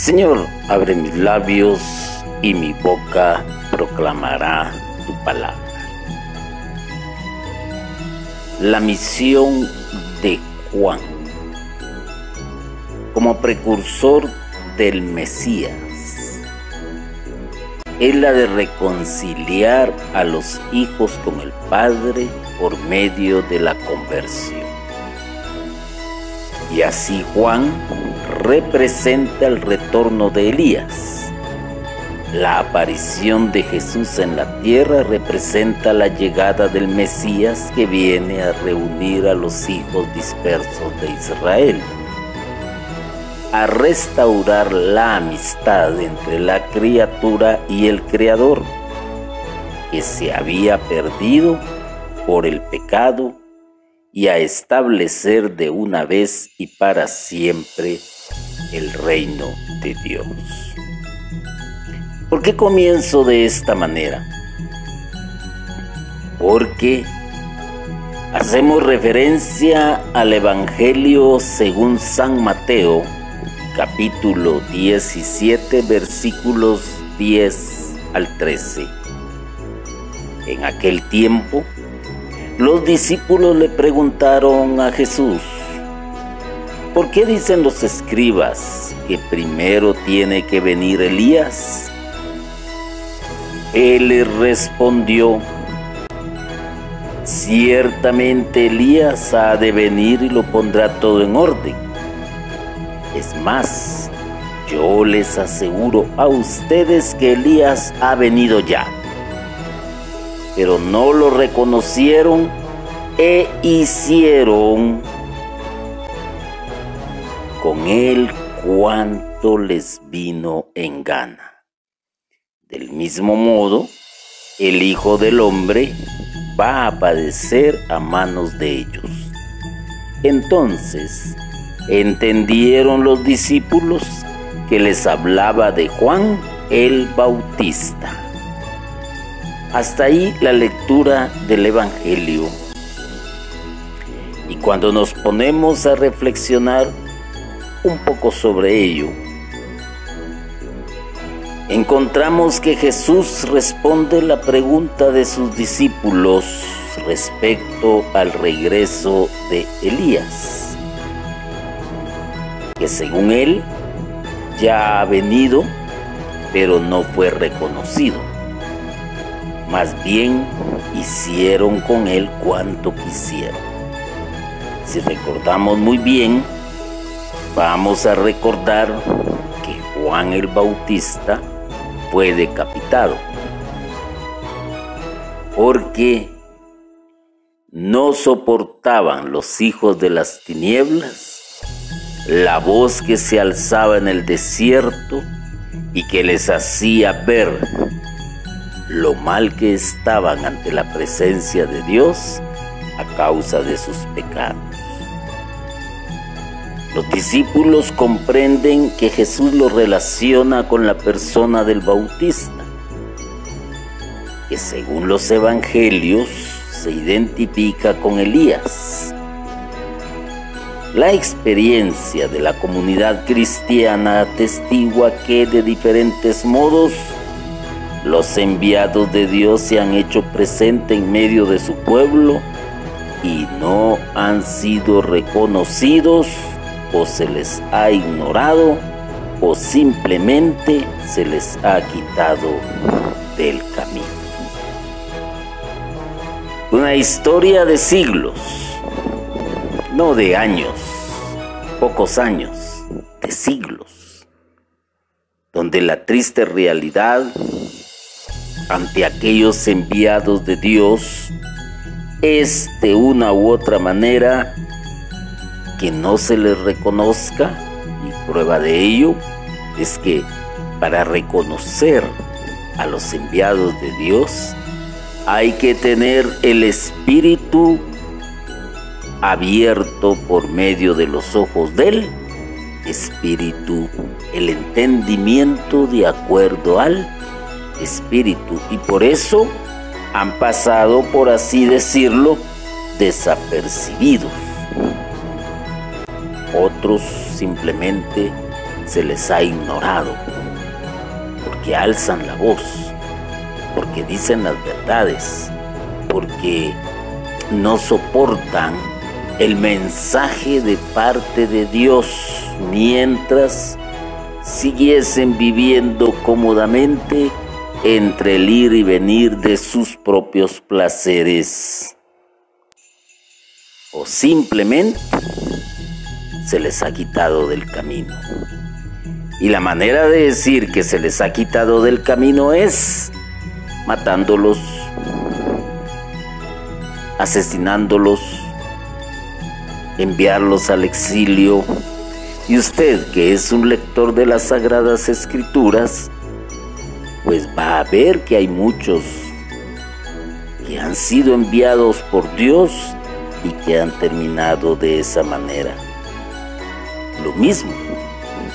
Señor, abre mis labios y mi boca proclamará tu palabra. La misión de Juan como precursor del Mesías es la de reconciliar a los hijos con el Padre por medio de la conversión. Y así Juan representa el retorno de Elías. La aparición de Jesús en la tierra representa la llegada del Mesías que viene a reunir a los hijos dispersos de Israel a restaurar la amistad entre la criatura y el Creador, que se había perdido por el pecado, y a establecer de una vez y para siempre el reino de Dios. ¿Por qué comienzo de esta manera? Porque hacemos referencia al Evangelio según San Mateo, capítulo 17, versículos 10 al 13. En aquel tiempo, los discípulos le preguntaron a Jesús, ¿por qué dicen los escribas que primero tiene que venir Elías? Él les respondió, ciertamente Elías ha de venir y lo pondrá todo en orden es más, yo les aseguro a ustedes que Elías ha venido ya. Pero no lo reconocieron e hicieron con él cuanto les vino en gana. Del mismo modo, el Hijo del Hombre va a padecer a manos de ellos. Entonces, entendieron los discípulos que les hablaba de Juan el Bautista. Hasta ahí la lectura del Evangelio. Y cuando nos ponemos a reflexionar un poco sobre ello, encontramos que Jesús responde la pregunta de sus discípulos respecto al regreso de Elías que según él ya ha venido, pero no fue reconocido. Más bien hicieron con él cuanto quisieron. Si recordamos muy bien, vamos a recordar que Juan el Bautista fue decapitado. Porque no soportaban los hijos de las tinieblas la voz que se alzaba en el desierto y que les hacía ver lo mal que estaban ante la presencia de Dios a causa de sus pecados. Los discípulos comprenden que Jesús lo relaciona con la persona del Bautista, que según los evangelios se identifica con Elías. La experiencia de la comunidad cristiana atestigua que de diferentes modos los enviados de Dios se han hecho presente en medio de su pueblo y no han sido reconocidos o se les ha ignorado o simplemente se les ha quitado del camino. Una historia de siglos no de años, pocos años, de siglos, donde la triste realidad ante aquellos enviados de Dios es de una u otra manera que no se les reconozca y prueba de ello es que para reconocer a los enviados de Dios hay que tener el espíritu abierto por medio de los ojos del Espíritu, el entendimiento de acuerdo al Espíritu. Y por eso han pasado, por así decirlo, desapercibidos. Otros simplemente se les ha ignorado, porque alzan la voz, porque dicen las verdades, porque no soportan el mensaje de parte de Dios mientras siguiesen viviendo cómodamente entre el ir y venir de sus propios placeres. O simplemente se les ha quitado del camino. Y la manera de decir que se les ha quitado del camino es matándolos, asesinándolos, enviarlos al exilio. Y usted, que es un lector de las Sagradas Escrituras, pues va a ver que hay muchos que han sido enviados por Dios y que han terminado de esa manera. Lo mismo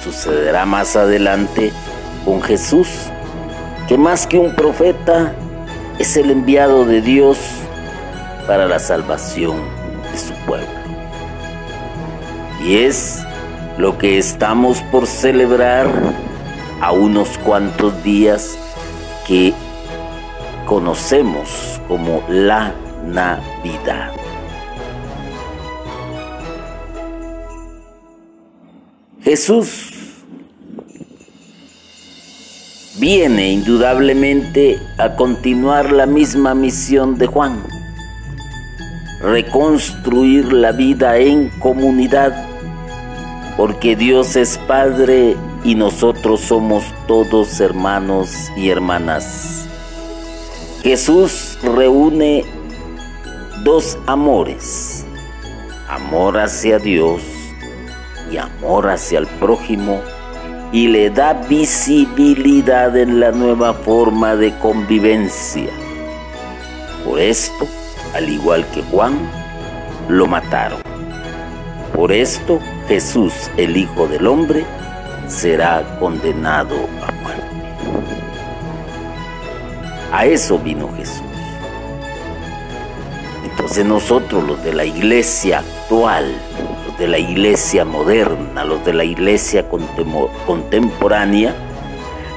sucederá más adelante con Jesús, que más que un profeta es el enviado de Dios para la salvación de su pueblo. Y es lo que estamos por celebrar a unos cuantos días que conocemos como la Navidad. Jesús viene indudablemente a continuar la misma misión de Juan, reconstruir la vida en comunidad, porque Dios es Padre y nosotros somos todos hermanos y hermanas. Jesús reúne dos amores, amor hacia Dios y amor hacia el prójimo y le da visibilidad en la nueva forma de convivencia. Por esto, al igual que Juan, lo mataron. Por esto, Jesús, el Hijo del Hombre, será condenado a muerte. A eso vino Jesús. Entonces nosotros, los de la iglesia actual, de la iglesia moderna, los de la iglesia contemporánea,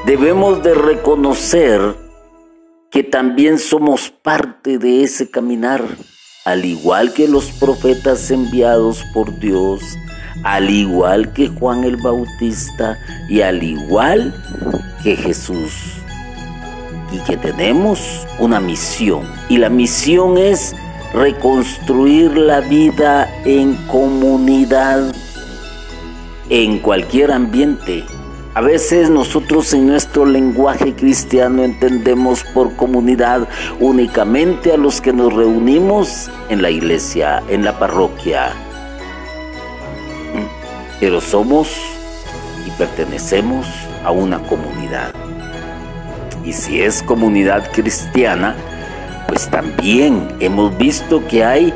debemos de reconocer que también somos parte de ese caminar, al igual que los profetas enviados por Dios, al igual que Juan el Bautista y al igual que Jesús. Y que tenemos una misión. Y la misión es reconstruir la vida en comunidad, en cualquier ambiente. A veces nosotros en nuestro lenguaje cristiano entendemos por comunidad únicamente a los que nos reunimos en la iglesia, en la parroquia, pero somos y pertenecemos a una comunidad. Y si es comunidad cristiana, pues también hemos visto que hay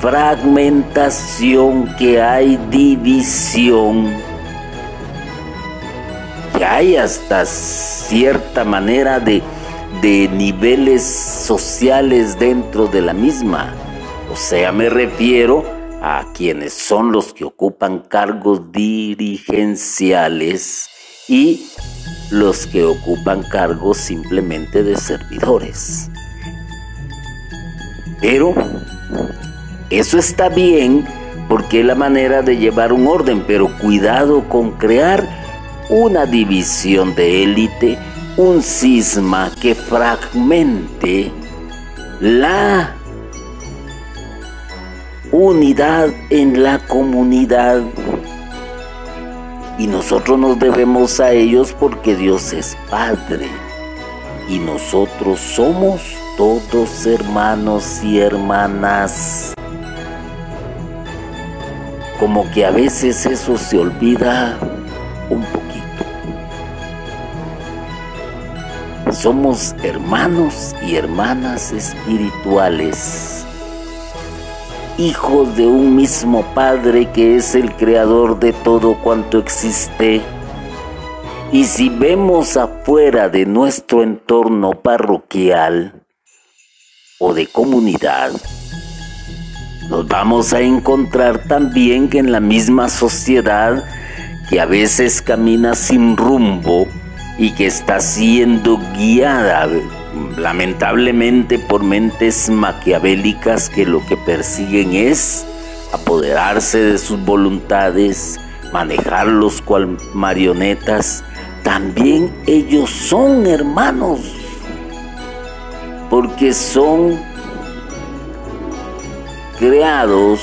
fragmentación, que hay división, que hay hasta cierta manera de, niveles sociales dentro de la misma. O sea, me refiero a quienes son los que ocupan cargos dirigenciales y los que ocupan cargos simplemente de servidores. Pero eso está bien porque es la manera de llevar un orden, pero cuidado con crear una división de élite, un cisma que fragmente la unidad en la comunidad. Y nosotros nos debemos a ellos porque Dios es Padre. Y nosotros somos todos hermanos y hermanas. Como que a veces eso se olvida un poquito. Somos hermanos y hermanas espirituales hijos de un mismo Padre que es el creador de todo cuanto existe. Y si vemos afuera de nuestro entorno parroquial o de comunidad, nos vamos a encontrar también que en la misma sociedad que a veces camina sin rumbo y que está siendo guiada lamentablemente por mentes maquiavélicas que lo que persiguen es apoderarse de sus voluntades, manejarlos cual marionetas, también ellos son hermanos, porque son creados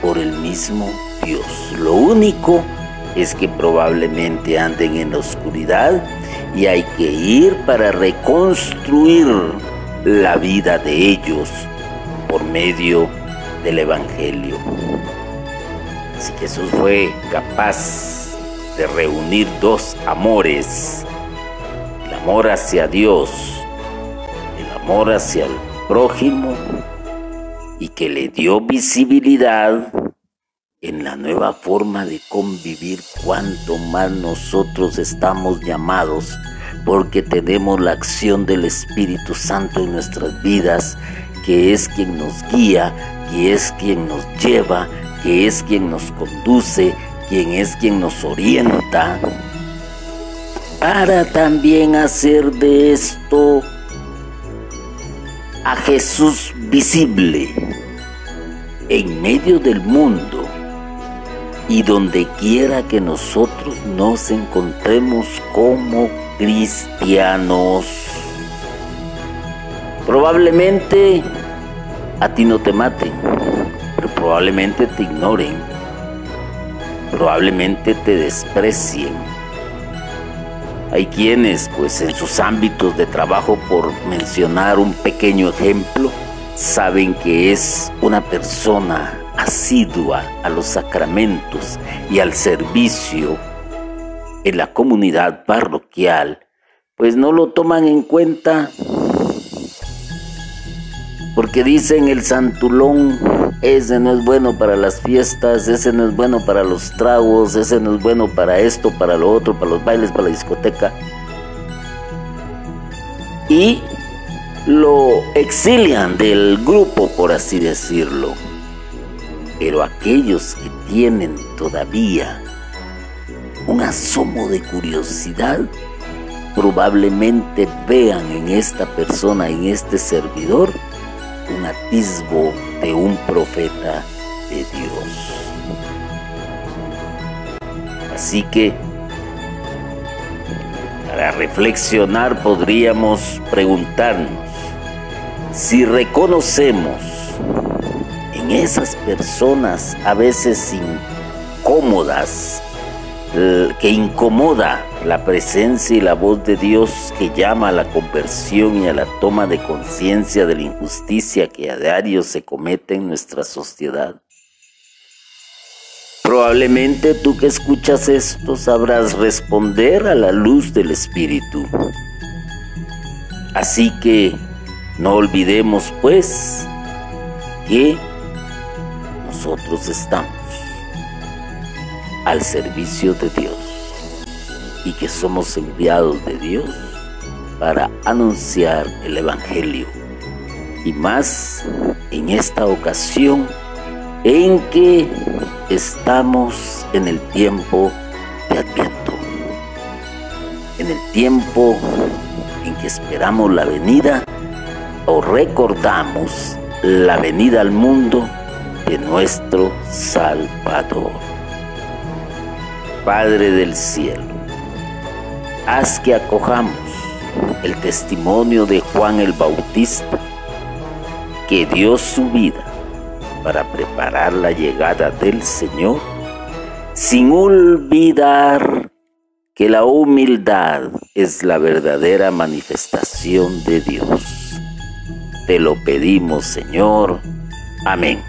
por el mismo Dios. Lo único es que probablemente anden en la oscuridad y hay que ir para reconstruir la vida de ellos por medio del Evangelio. Si Jesús fue capaz de reunir dos amores, el amor hacia Dios, el amor hacia el prójimo, y que le dio visibilidad en la nueva forma de convivir, cuanto más nosotros estamos llamados, porque tenemos la acción del Espíritu Santo en nuestras vidas, que es quien nos guía, que es quien nos lleva, que es quien nos conduce, quien es quien nos orienta, para también hacer de esto a Jesús visible en medio del mundo y donde quiera que nosotros nos encontremos como cristianos. Probablemente a ti no te maten, pero probablemente te ignoren, probablemente te desprecien. Hay quienes, pues en sus ámbitos de trabajo, por mencionar un pequeño ejemplo, saben que es una persona asidua a los sacramentos y al servicio en la comunidad parroquial, pues no lo toman en cuenta porque dicen el santulón, ese no es bueno para las fiestas, ese no es bueno para los tragos, ese no es bueno para esto, para lo otro, para los bailes, para la discoteca. Y lo exilian del grupo, por así decirlo. Pero aquellos que tienen todavía un asomo de curiosidad, probablemente vean en esta persona, en este servidor, atisbo de un profeta de Dios. Así que, para reflexionar podríamos preguntarnos si reconocemos en esas personas a veces incómodas, que incomoda la presencia y la voz de Dios que llama a la conversión y a la toma de conciencia de la injusticia que a diario se comete en nuestra sociedad. Probablemente tú que escuchas esto sabrás responder a la luz del Espíritu. Así que no olvidemos pues que nosotros estamos al servicio de Dios y que somos enviados de Dios para anunciar el Evangelio. Y más en esta ocasión en que estamos en el tiempo de Adviento, en el tiempo en que esperamos la venida o recordamos la venida al mundo de nuestro Salvador. Padre del cielo, haz que acojamos el testimonio de Juan el Bautista, que dio su vida para preparar la llegada del Señor, sin olvidar que la humildad es la verdadera manifestación de Dios. Te lo pedimos, Señor. Amén.